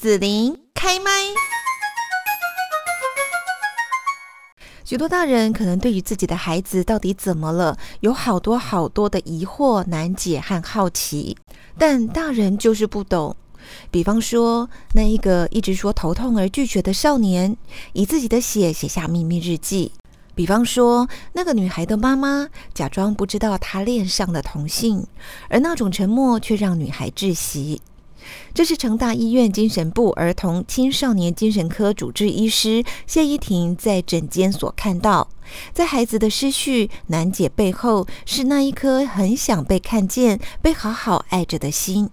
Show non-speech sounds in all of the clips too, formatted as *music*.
紫琳开麦。许多大人可能对于自己的孩子到底怎么了，有好多好多的疑惑、难解和好奇，但大人就是不懂。比方说，那一个一直说头痛而拒绝的少年，以自己的血写下秘密日记；比方说，那个女孩的妈妈假装不知道她恋上了同性，而那种沉默却让女孩窒息。这是成大医院精神部儿童青少年精神科主治医师谢依婷在诊间所看到，在孩子的失序难解背后，是那一颗很想被看见、被好好爱着的心。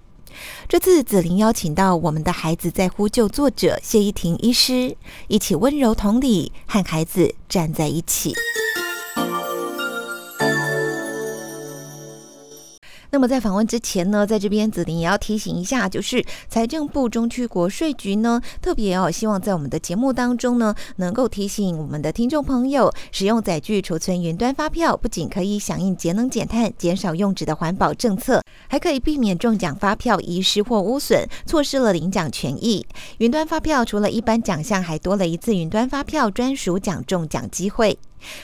这次子琳邀请到我们的孩子在呼救作者谢依婷医师，一起温柔同理，和孩子站在一起。那么在访问之前呢，在这边子琳也要提醒一下，就是财政部中区国税局呢，特别哦希望在我们的节目当中呢，能够提醒我们的听众朋友，使用载具储存云端发票，不仅可以响应节能减碳、减少用纸的环保政策，还可以避免中奖发票遗失或污损，错失了领奖权益。云端发票除了一般奖项，还多了一次云端发票专属奖中奖机会。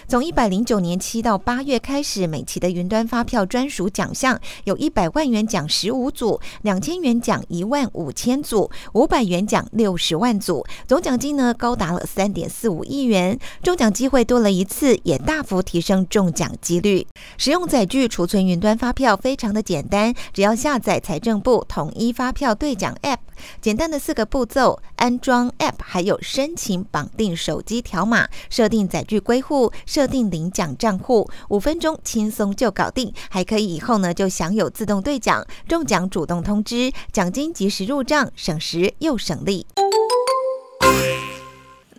从一百零九年七到八月开始，每期的云端发票专属奖项有一百万元奖十五组，两千元奖一万五千组，五百元奖六十万组，总奖金呢高达了三点四五亿元。中奖机会多了一次，也大幅提升中奖几率。使用载具储存云端发票非常的简单，只要下载财政部统一发票兑奖 App，简单的四个步骤：安装 App，还有申请绑定手机条码，设定载具归户。设定领奖账户，五分钟轻松就搞定，还可以以后呢就享有自动兑奖、中奖主动通知、奖金及时入账，省时又省力。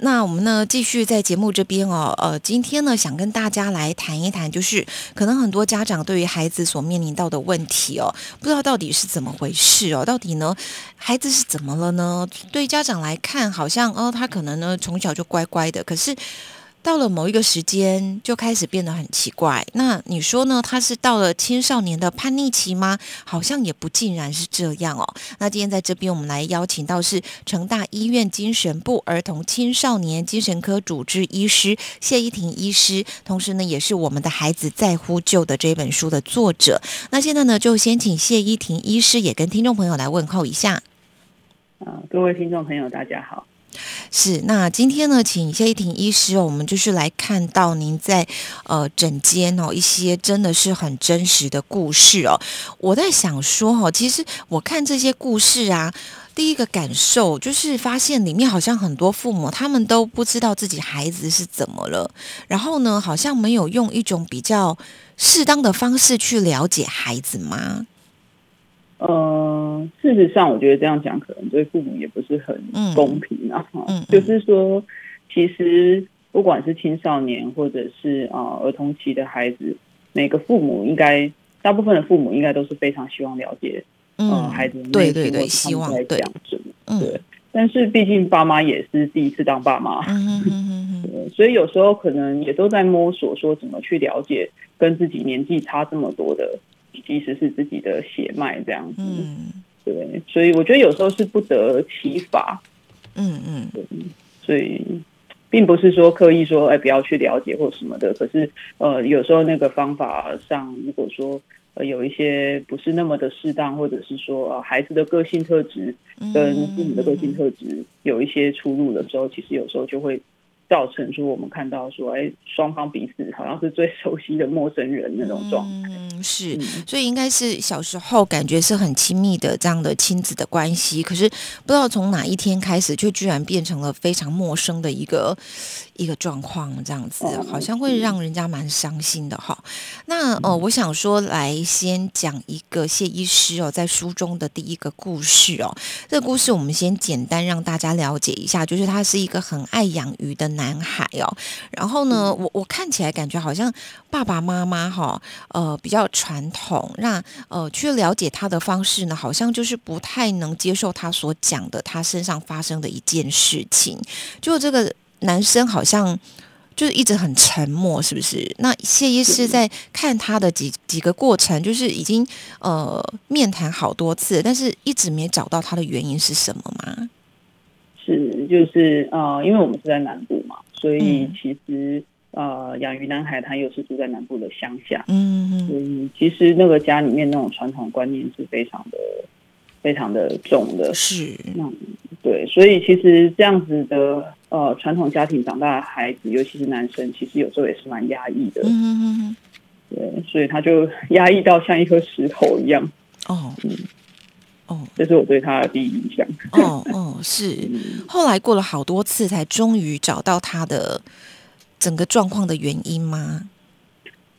那我们呢继续在节目这边哦，呃，今天呢想跟大家来谈一谈，就是可能很多家长对于孩子所面临到的问题哦，不知道到底是怎么回事哦，到底呢孩子是怎么了呢？对家长来看，好像哦他可能呢从小就乖乖的，可是。到了某一个时间，就开始变得很奇怪。那你说呢？他是到了青少年的叛逆期吗？好像也不尽然是这样哦。那今天在这边，我们来邀请到是成大医院精神部儿童青少年精神科主治医师谢依婷医师，同时呢，也是我们的孩子在呼救的这本书的作者。那现在呢，就先请谢依婷医师也跟听众朋友来问候一下。啊，各位听众朋友，大家好。是，那今天呢，请谢依婷医师，我们就是来看到您在呃诊间哦一些真的是很真实的故事哦。我在想说哈，其实我看这些故事啊，第一个感受就是发现里面好像很多父母他们都不知道自己孩子是怎么了，然后呢，好像没有用一种比较适当的方式去了解孩子吗？呃，事实上，我觉得这样讲可能对父母也不是很公平啊。嗯，就是说，其实不管是青少年或者是啊儿童期的孩子，每个父母应该，大部分的父母应该都是非常希望了解，嗯，孩子对对对，希望在讲什么，对。但是毕竟爸妈也是第一次当爸妈，所以有时候可能也都在摸索，说怎么去了解跟自己年纪差这么多的。其实是自己的血脉这样子，对，所以我觉得有时候是不得其法，嗯嗯，所以并不是说刻意说哎不要去了解或什么的，可是呃有时候那个方法上，如果说呃有一些不是那么的适当，或者是说呃孩子的个性特质跟父母的个性特质有一些出入的时候，其实有时候就会。造成说我们看到说，哎，双方彼此好像是最熟悉的陌生人那种状态。嗯，是，所以应该是小时候感觉是很亲密的这样的亲子的关系，可是不知道从哪一天开始，就居然变成了非常陌生的一个一个状况，这样子好像会让人家蛮伤心的哈。那呃，我想说来先讲一个谢医师哦，在书中的第一个故事哦，这个故事我们先简单让大家了解一下，就是他是一个很爱养鱼的男。男孩哦，然后呢，我我看起来感觉好像爸爸妈妈哈，呃，比较传统，让呃去了解他的方式呢，好像就是不太能接受他所讲的他身上发生的一件事情。就这个男生好像就是一直很沉默，是不是？那谢医师在看他的几几个过程，就是已经呃面谈好多次，但是一直没找到他的原因是什么吗？是，就是呃，因为我们是在南部嘛，所以其实呃，养鱼男孩他又是住在南部的乡下，嗯，所以其实那个家里面那种传统观念是非常的、非常的重的，是，嗯，对，所以其实这样子的呃传统家庭长大的孩子，尤其是男生，其实有时候也是蛮压抑的，嗯。对，所以他就 *laughs* 压抑到像一颗石头一样，哦，嗯。哦，这是我对他的第一印象。哦哦，是。后来过了好多次，才终于找到他的整个状况的原因吗？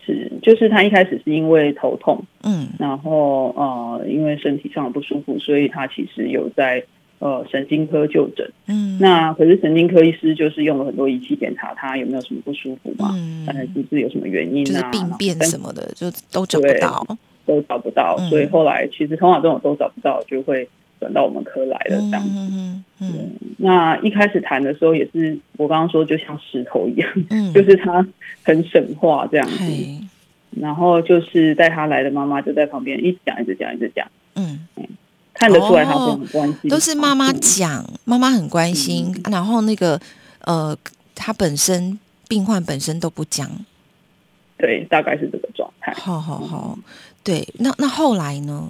是，就是他一开始是因为头痛，嗯，然后呃，因为身体上的不舒服，所以他其实有在呃神经科就诊。嗯，那可是神经科医师就是用了很多仪器检查他有没有什么不舒服嘛，嗯，是不是有什么原因啊，病变什么的，就都找不到。都找不到，所以后来其实通常这种都找不到，就会转到我们科来了这样子。嗯，那一开始谈的时候也是我刚刚说就像石头一样，*laughs* 就是他很神话这样子。然后就是带他来的妈妈就在旁边一直讲一直讲一直讲。嗯，看得出来他很关心，都是妈妈讲，妈妈很关心。然后那个呃，他本身病患本身都不讲。对，大概是这个。好好好。对，那那后来呢？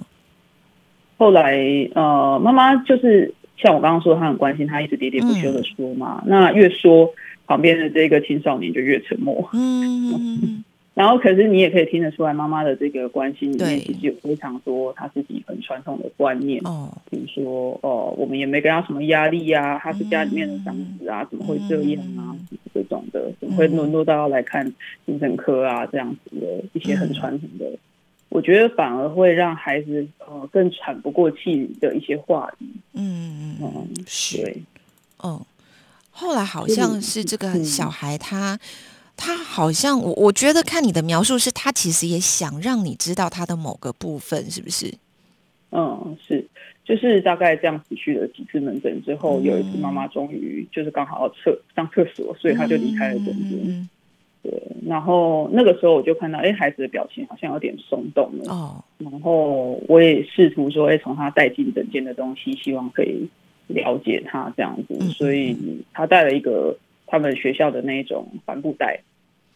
后来呃，妈妈就是像我刚刚说，她很关心，她一直喋喋不休的说嘛。那越说，旁边的这个青少年就越沉默。嗯，然后可是你也可以听得出来，妈妈的这个关心里面其实有非常多她自己很传统的观念。哦，比如说哦，我们也没给她什么压力呀，她是家里面的长子啊，怎么会这样啊？这种的怎么会沦落到要来看精神科啊？这样子的一些很传统的。我觉得反而会让孩子呃更喘不过气的一些话语。嗯嗯，是。哦，后来好像是这个小孩，他他好像我我觉得看你的描述是，他其实也想让你知道他的某个部分，是不是？嗯，是，就是大概这样子去了几次门诊之后，有一次妈妈终于就是刚好要厕上厕所，所以他就离开了诊间。对，然后那个时候我就看到，哎，孩子的表情好像有点松动了。哦，然后我也试图说，哎，从他带进诊间的东西，希望可以了解他这样子。所以他带了一个他们学校的那种帆布袋，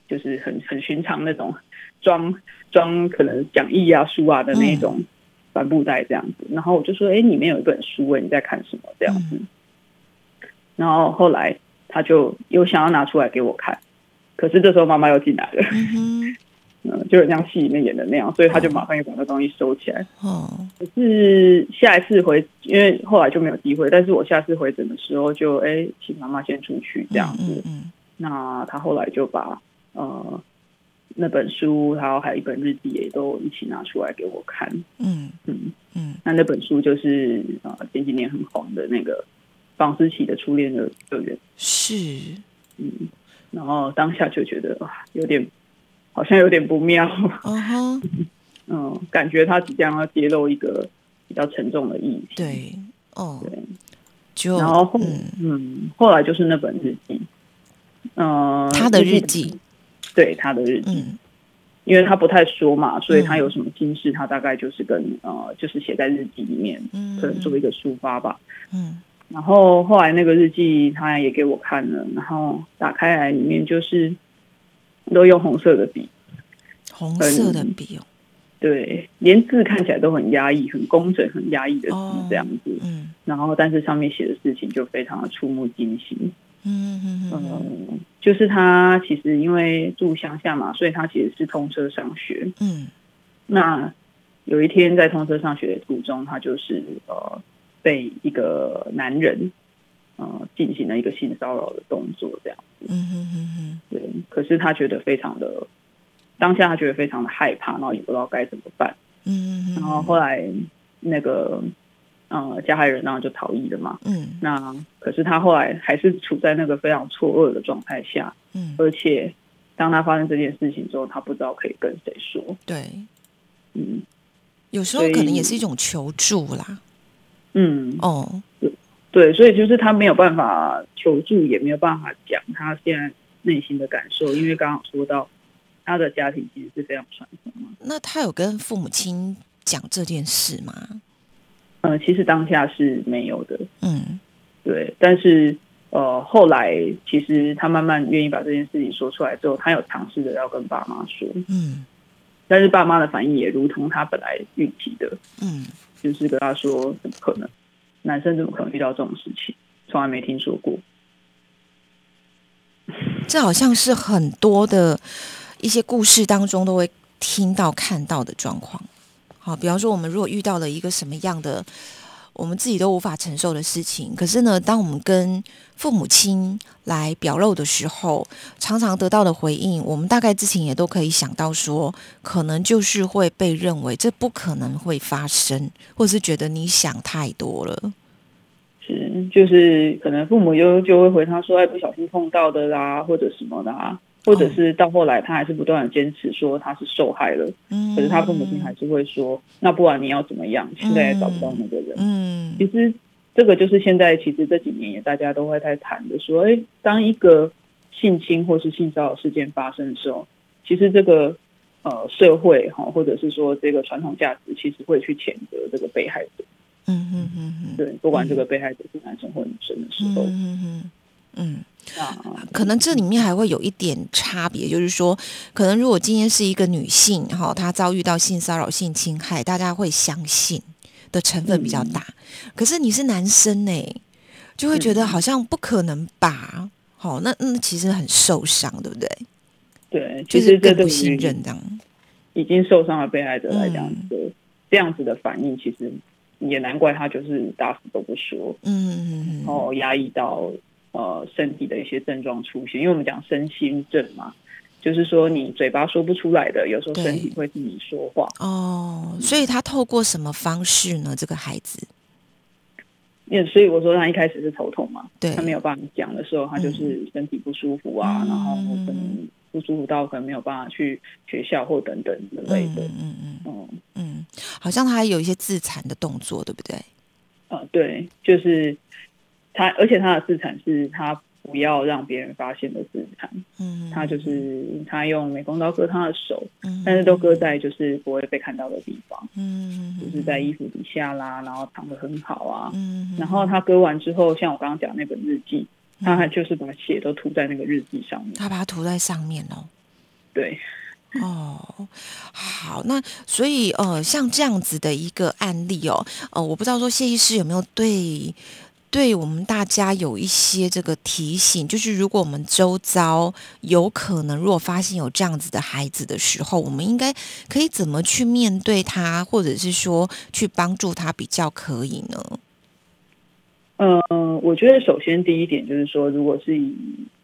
就是很很寻常那种装装可能讲义啊书啊的那种帆布袋这样子。然后我就说，哎，里面有一本书，哎，你在看什么这样子？然后后来他就又想要拿出来给我看。可是这时候妈妈又进来了，嗯，就像戏里面演的那样，所以他就马上又把那东西收起来。哦，可是下一次回，因为后来就没有机会。但是我下次回诊的时候，就哎，请妈妈先出去这样子。嗯，那他后来就把呃那本书，然后还有一本日记也都一起拿出来给我看。嗯嗯嗯，那那本书就是呃前几年很红的那个房思琪的初恋的乐园。是，嗯。然后当下就觉得哇，有点好像有点不妙，*laughs* 嗯，感觉他即将要揭露一个比较沉重的议题。对，哦，对，就然后后嗯，后来就是那本日记，嗯，他的日记，对他的日记，因为他不太说嘛，所以他有什么心事，他大概就是跟呃，就是写在日记里面，可能做一个抒发吧，嗯。然后后来那个日记他也给我看了，然后打开来里面就是都用红色的笔，红色的笔哦，对，连字看起来都很压抑、很工整、很压抑的字这样子。嗯，然后但是上面写的事情就非常的触目惊心。嗯嗯嗯，就是他其实因为住乡下嘛，所以他其实是通车上学。嗯，那有一天在通车上学的途中，他就是呃。被一个男人，呃，进行了一个性骚扰的动作，这样子。嗯哼哼哼。对，可是他觉得非常的，当下他觉得非常的害怕，然后也不知道该怎么办。嗯哼然后后来那个，呃，加害人然后就逃逸了嘛。嗯。那可是他后来还是处在那个非常错愕的状态下。嗯。而且，当他发生这件事情之后，他不知道可以跟谁说。对。嗯。有时候可能也是一种求助啦。嗯哦，对，所以就是他没有办法求助，也没有办法讲他现在内心的感受，因为刚刚说到他的家庭其实是非常传统嘛。那他有跟父母亲讲这件事吗？呃，其实当下是没有的。嗯对，但是呃，后来其实他慢慢愿意把这件事情说出来之后，他有尝试着要跟爸妈说，嗯，但是爸妈的反应也如同他本来预期的，嗯，就是跟他说怎么可能，男生怎么可能遇到这种事情，从来没听说过。*laughs* 这好像是很多的一些故事当中都会听到看到的状况。好，比方说我们如果遇到了一个什么样的我们自己都无法承受的事情，可是呢，当我们跟父母亲来表露的时候，常常得到的回应，我们大概之前也都可以想到说，可能就是会被认为这不可能会发生，或者是觉得你想太多了。是，就是可能父母就就会回他说：“哎，不小心碰到的啦，或者什么的啊，或者是到后来他还是不断的坚持说他是受害了，嗯，可是他父母亲还是会说，那不然你要怎么样？现在也找不到那个人，嗯，其实这个就是现在其实这几年也大家都会在谈的，说，哎，当一个性侵或是性骚扰事件发生的时候，其实这个呃社会哈，或者是说这个传统价值，其实会去谴责这个被害者。”嗯嗯嗯嗯，对，不管这个被害者是男生或女生的时候，嗯嗯嗯，啊，可能这里面还会有一点差别，就是说，可能如果今天是一个女性哈，她遭遇到性骚扰、性侵害，大家会相信的成分比较大。可是你是男生呢，就会觉得好像不可能吧？好，那那其实很受伤，对不对？对，就是更不信任这样。已经受伤的被害者来讲，这样子的反应其实。也难怪他就是打死都不说，嗯，然后压抑到呃身体的一些症状出现，因为我们讲身心症嘛，就是说你嘴巴说不出来的，有时候身体会替你说话。哦，所以他透过什么方式呢？这个孩子，也所以我说他一开始是头痛嘛，对他没有办法讲的时候，他就是身体不舒服啊，然后可能。不舒服到可能没有办法去学校或等等之类的，嗯嗯嗯嗯好像他还有一些自残的动作，对不对？啊，对，就是他，而且他的自残是他不要让别人发现的自残，嗯，他就是他用美工刀割他的手，嗯，但是都割在就是不会被看到的地方，嗯，就是在衣服底下啦，然后藏的很好啊，嗯，然后他割完之后，像我刚刚讲那本日记。他还就是把血都涂在那个日记上面，他把它涂在上面哦。对，哦，好，那所以呃，像这样子的一个案例哦，呃，我不知道说谢医师有没有对对我们大家有一些这个提醒，就是如果我们周遭有可能如果发现有这样子的孩子的时候，我们应该可以怎么去面对他，或者是说去帮助他比较可以呢？嗯，我觉得首先第一点就是说，如果是以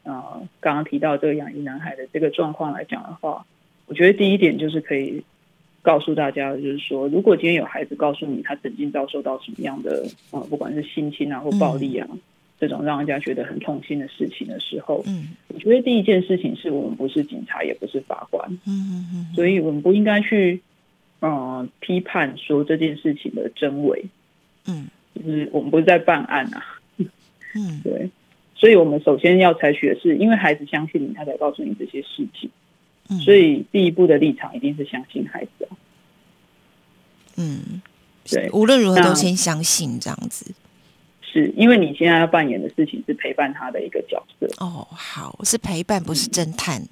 啊刚刚提到这个养育男孩的这个状况来讲的话，我觉得第一点就是可以告诉大家，就是说，如果今天有孩子告诉你他曾经遭受到什么样的啊，不管是性侵啊或暴力啊这种让人家觉得很痛心的事情的时候，嗯，我觉得第一件事情是我们不是警察，也不是法官，嗯嗯嗯，所以我们不应该去嗯批判说这件事情的真伪，嗯。就是我们不是在办案啊，嗯，*laughs* 对，所以我们首先要采取的是，因为孩子相信你，他才告诉你这些事情，所以第一步的立场一定是相信孩子啊，嗯，对，无论如何都先相信这样子，是因为你现在要扮演的事情是陪伴他的一个角色。哦，好，是陪伴，不是侦探，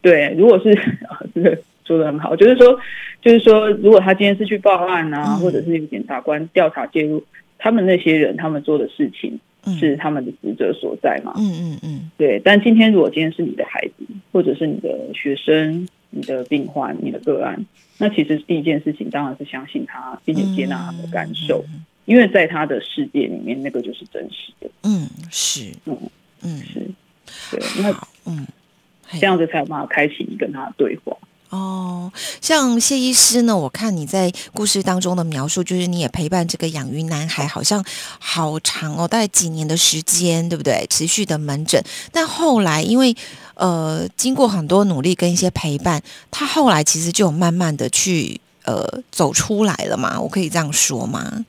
对，如果是 *laughs* 这个。说的很好，就是说，就是说，如果他今天是去报案啊，或者是有检察官调查介入，他们那些人他们做的事情是他们的职责所在嘛？嗯嗯嗯，对。但今天如果今天是你的孩子，或者是你的学生、你的病患、你的个案，那其实第一件事情当然是相信他，并且接纳他的感受，因为在他的世界里面，那个就是真实的。嗯，是，嗯嗯是，对。那嗯，这样子才有办法开启你跟他的对话。哦，像谢医师呢？我看你在故事当中的描述，就是你也陪伴这个养鱼男孩，好像好长哦，大概几年的时间，对不对？持续的门诊，但后来因为呃，经过很多努力跟一些陪伴，他后来其实就慢慢的去呃走出来了嘛，我可以这样说吗？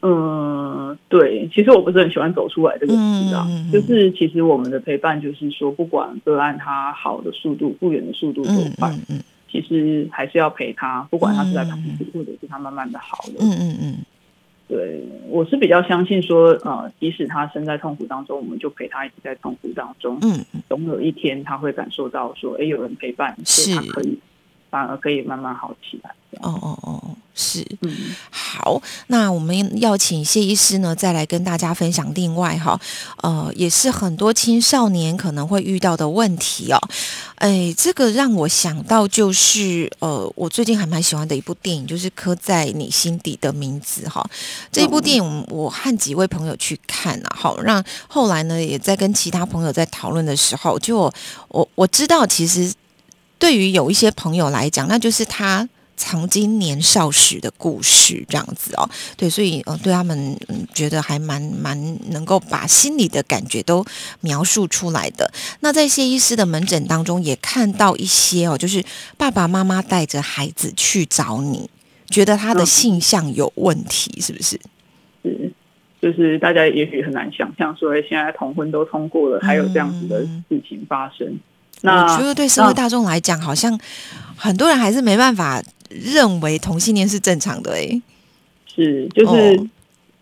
嗯，对，其实我不是很喜欢走出来这个词啊，就是其实我们的陪伴就是说，不管个案他好的速度、复原的速度多快，嗯，其实还是要陪他，不管他是在康复或者是他慢慢的好了，嗯嗯嗯，对，我是比较相信说，呃，即使他身在痛苦当中，我们就陪他一直在痛苦当中。嗯，总有一天他会感受到说，哎，有人陪伴，是他可以。反而可以慢慢好起来。哦哦哦，是，嗯，好，那我们要请谢医师呢，再来跟大家分享另外哈，呃，也是很多青少年可能会遇到的问题哦。哎，这个让我想到就是，呃，我最近还蛮喜欢的一部电影，就是《刻在你心底的名字》哈。这一部电影，我和几位朋友去看啊，好，让后来呢，也在跟其他朋友在讨论的时候，就我我知道其实。对于有一些朋友来讲，那就是他曾经年少时的故事，这样子哦。对，所以呃，对他们觉得还蛮蛮能够把心里的感觉都描述出来的。那在谢医师的门诊当中，也看到一些哦，就是爸爸妈妈带着孩子去找你，觉得他的性向有问题，是不是？是，就是大家也许很难想象，说现在同婚都通过了，还有这样子的事情发生。我觉得对社会大众来讲，好像很多人还是没办法认为同性恋是正常的。哎，是，就是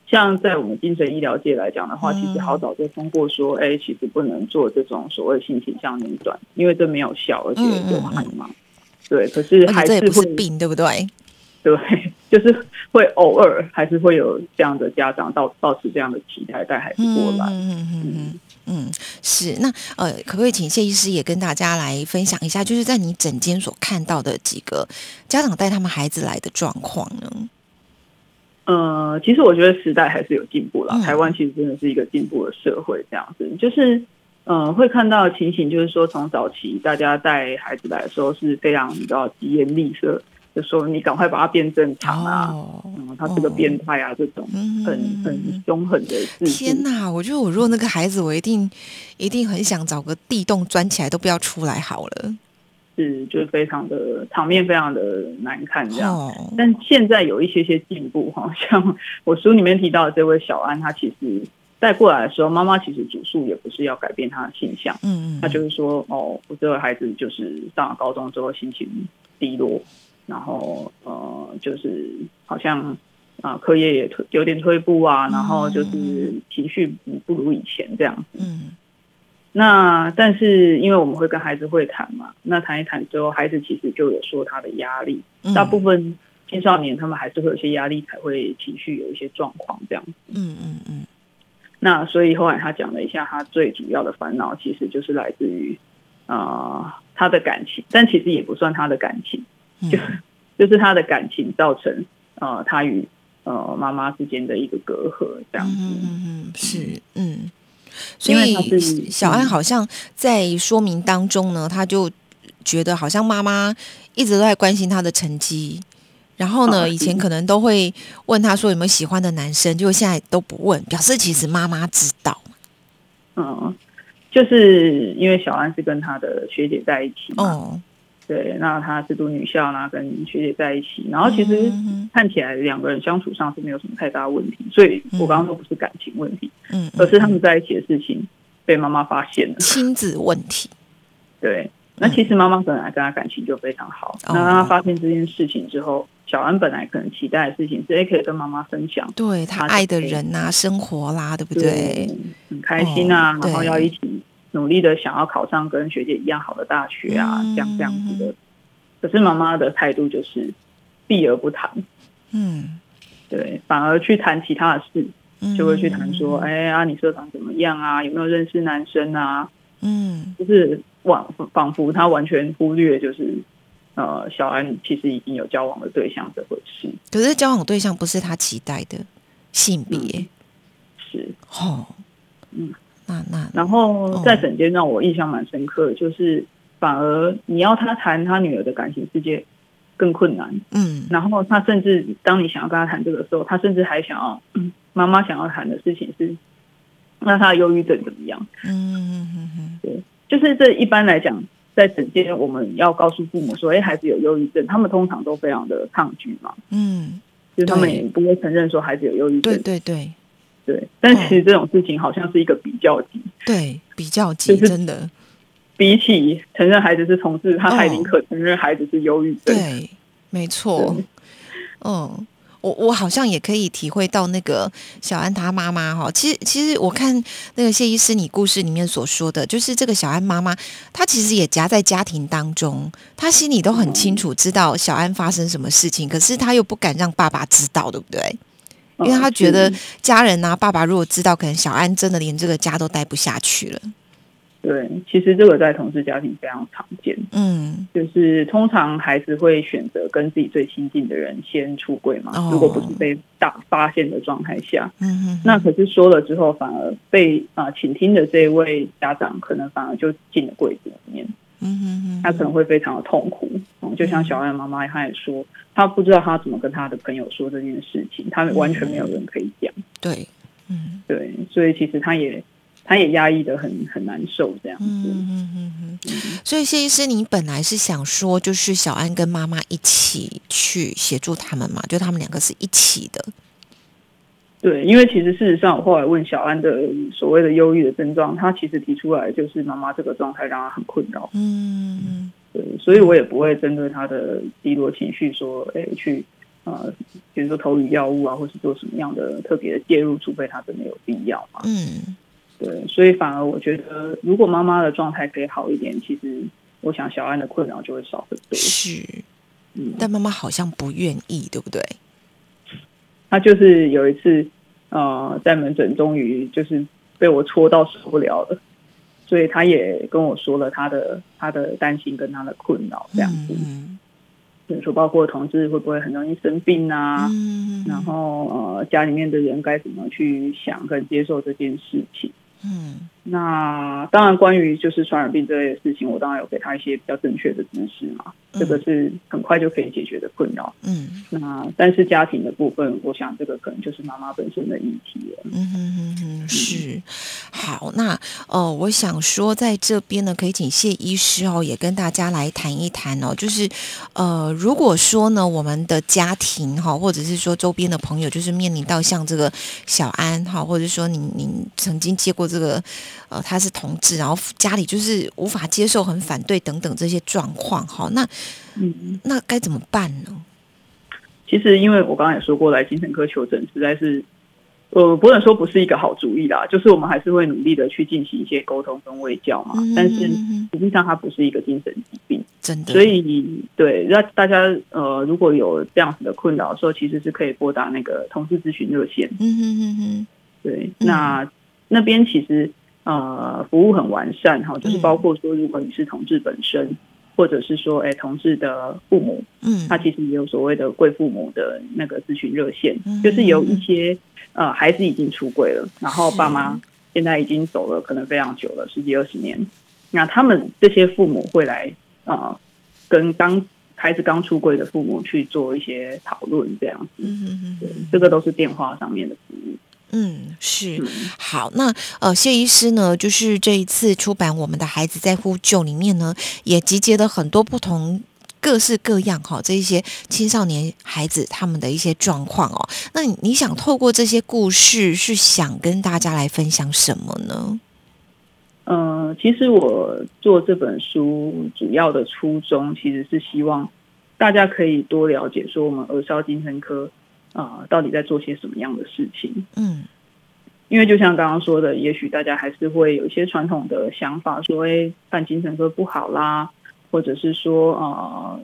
像在我们精神医疗界来讲的话，其实好早就通过说，哎，其实不能做这种所谓性倾向诊断，因为这没有效，而且有害嘛。对，可是还是会病，对不对？对，*laughs* 就是会偶尔还是会有这样的家长到保持这样的期待带孩子过来。嗯嗯嗯。嗯，是那呃，可不可以请谢医师也跟大家来分享一下，就是在你诊间所看到的几个家长带他们孩子来的状况呢？呃，其实我觉得时代还是有进步了，台湾其实真的是一个进步的社会，这样子就是呃，会看到情形，就是说从早期大家带孩子来的时候是非常比较疾言厉色。就说你赶快把他变正常啊！然后，他是个变态啊，这种很很凶狠的事情。天哪！我觉得我如果那个孩子，我一定一定很想找个地洞钻起来，都不要出来好了。是，就是非常的场面，非常的难看这样。但现在有一些些进步，哈，*laughs* 像我书里面提到的这位小安，他其实带过来的时候，妈妈其实主诉也不是要改变他的形象，嗯嗯，他就是说，哦，我这位孩子就是上了高中之后心情低落。然后呃，就是好像啊，课业也退有点退步啊，然后就是情绪不如以前这样。嗯。那但是因为我们会跟孩子会谈嘛，那谈一谈之后，孩子其实就有说他的压力。大部分青少年他们还是会有些压力，才会情绪有一些状况这样。嗯嗯嗯。那所以后来他讲了一下，他最主要的烦恼其实就是来自于啊他的感情，但其实也不算他的感情。就就是他的感情造成呃他与呃妈妈之间的一个隔阂这样子，嗯嗯是嗯，所以小安好像在说明当中呢，他就觉得好像妈妈一直都在关心他的成绩，然后呢以前可能都会问他说有没有喜欢的男生，就现在都不问，表示其实妈妈知道。嗯，就是因为小安是跟他的学姐在一起嘛。对，那她是读女校呢，跟学姐在一起，然后其实看起来两个人相处上是没有什么太大问题，所以我刚刚说不是感情问题，嗯，而是他们在一起的事情被妈妈发现了亲子问题。对，那其实妈妈本来跟他感情就非常好，那他发现这件事情之后，小安本来可能期待的事情是，哎，可以跟妈妈分享，对他爱的人呐，生活啦，对不对？很开心啊，然后要一起。努力的想要考上跟学姐一样好的大学啊，这样这样子的。可是妈妈的态度就是避而不谈，嗯，对，反而去谈其他的事，就会去谈说，哎呀，你社长怎么样啊？有没有认识男生啊？嗯，就是往仿佛他完全忽略，就是呃，小安其实已经有交往的对象这回事。可是交往对象不是他期待的性别，是哦，嗯。那那，然后在整间让我印象蛮深刻，就是反而你要他谈他女儿的感情世界更困难。嗯，然后他甚至当你想要跟他谈这个时候，他甚至还想要妈妈想要谈的事情是，那他的忧郁症怎么样？嗯嗯嗯嗯，对，就是这一般来讲，在整间我们要告诉父母说，哎，孩子有忧郁症，他们通常都非常的抗拒嘛。嗯，就他们也不会承认说孩子有忧郁症。对对对。对，但其实这种事情好像是一个比较级，对，比较级，真的，比起承认孩子是同志，他还宁可承认孩子是忧郁症。对，没错。嗯，我我好像也可以体会到那个小安她妈妈哈。其实其实我看那个谢医师你故事里面所说的，就是这个小安妈妈，她其实也夹在家庭当中，她心里都很清楚知道小安发生什么事情，可是她又不敢让爸爸知道，对不对？因为他觉得家人啊，爸爸如果知道，可能小安真的连这个家都待不下去了。对，其实这个在同事家庭非常常见。嗯，就是通常孩子会选择跟自己最亲近的人先出柜嘛。如果不是被大发现的状态下，嗯那可是说了之后，反而被啊倾听的这一位家长，可能反而就进了柜子里面。嗯哼哼，他可能会非常的痛苦。嗯，就像小安妈妈，她也说，她不知道她怎么跟她的朋友说这件事情，她完全没有人可以讲。对，嗯，对，所以其实她也。他也压抑的很很难受，这样子。嗯嗯嗯所以谢医师，你本来是想说，就是小安跟妈妈一起去协助他们嘛？就他们两个是一起的。对，因为其实事实上，我后来问小安的所谓的忧郁的症状，他其实提出来就是妈妈这个状态让他很困扰。嗯。对，所以我也不会针对他的低落情绪说，哎，去呃，比如说投予药物啊，或是做什么样的特别的介入，除非他真的有必要嘛。嗯。对，所以反而我觉得，如果妈妈的状态可以好一点，其实我想小安的困扰就会少很多。是，嗯，但妈妈好像不愿意，对不对？他就是有一次，呃，在门诊终于就是被我戳到受不了了，所以他也跟我说了他的他的担心跟他的困扰这样子。嗯，比如说包括同志会不会很容易生病啊？嗯，然后呃，家里面的人该怎么去想跟接受这件事情？嗯，那当然，关于就是传染病这类的事情，我当然有给他一些比较正确的知识嘛。这个是很快就可以解决的困扰。嗯，那但是家庭的部分，我想这个可能就是妈妈本身的议题了。嗯哼哼哼，是。好，那呃，我想说，在这边呢，可以请谢医师哦，也跟大家来谈一谈哦，就是呃，如果说呢，我们的家庭哈，或者是说周边的朋友，就是面临到像这个小安哈，或者说您您曾经接过这个呃，他是同志，然后家里就是无法接受、很反对等等这些状况哈，那。嗯，那该怎么办呢？其实，因为我刚刚也说过，来精神科求诊实在是，呃，不能说不是一个好主意啦。就是我们还是会努力的去进行一些沟通跟卫教嘛。但是实际上，它不是一个精神疾病，真的。所以，对，那大家呃，如果有这样子的困扰的时候，其实是可以拨打那个同事咨询热线。嗯嗯嗯嗯。对，那那边其实呃，服务很完善哈，就是包括说，如果你是同志本身。或者是说，哎，同志的父母，嗯，他其实也有所谓的贵父母的那个咨询热线，就是有一些呃孩子已经出柜了，然后爸妈现在已经走了，可能非常久了，十几二十年，那他们这些父母会来啊，跟刚孩子刚出柜的父母去做一些讨论，这样子，嗯嗯嗯，这个都是电话上面的服务。嗯，是好。那呃，谢医师呢，就是这一次出版《我们的孩子在呼救》里面呢，也集结了很多不同、各式各样哈，这一些青少年孩子他们的一些状况哦。那你想透过这些故事，是想跟大家来分享什么呢？嗯，其实我做这本书主要的初衷，其实是希望大家可以多了解说我们儿少精神科。啊，到底在做些什么样的事情？嗯，因为就像刚刚说的，也许大家还是会有一些传统的想法，说哎，办精神科不好啦，或者是说呃，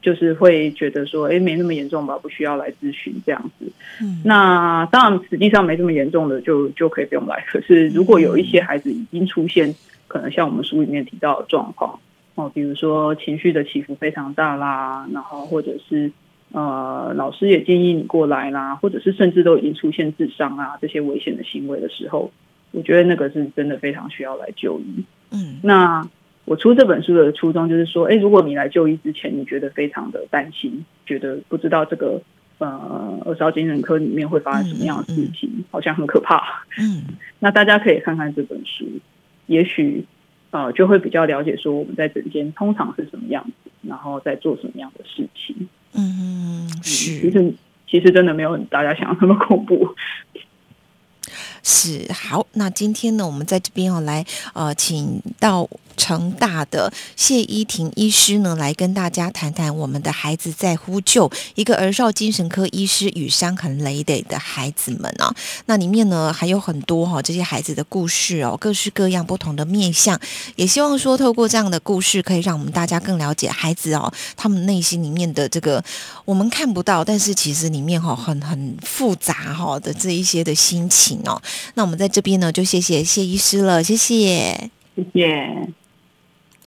就是会觉得说，哎，没那么严重吧，不需要来咨询这样子。嗯，那当然，实际上没这么严重的，就就可以不用来。可是，如果有一些孩子已经出现，可能像我们书里面提到的状况哦，比如说情绪的起伏非常大啦，然后或者是。呃，老师也建议你过来啦，或者是甚至都已经出现自伤啊这些危险的行为的时候，我觉得那个是真的非常需要来就医。嗯，那我出这本书的初衷就是说，哎，如果你来就医之前，你觉得非常的担心，觉得不知道这个呃二少精神科里面会发生什么样的事情，好像很可怕。嗯，那大家可以看看这本书，也许呃就会比较了解说我们在整间通常是什么样子，然后在做什么样的事情。嗯，是，其实其实真的没有大家想那么恐怖。是好，那今天呢，我们在这边哦，来呃，请到。成大的谢依婷医师呢，来跟大家谈谈我们的孩子在呼救，一个儿少精神科医师与伤痕累累的孩子们啊，那里面呢还有很多哈这些孩子的故事哦，各式各样不同的面相，也希望说透过这样的故事，可以让我们大家更了解孩子哦，他们内心里面的这个我们看不到，但是其实里面哈很很复杂哈的这一些的心情哦。那我们在这边呢，就谢谢谢医师了，谢谢，谢谢。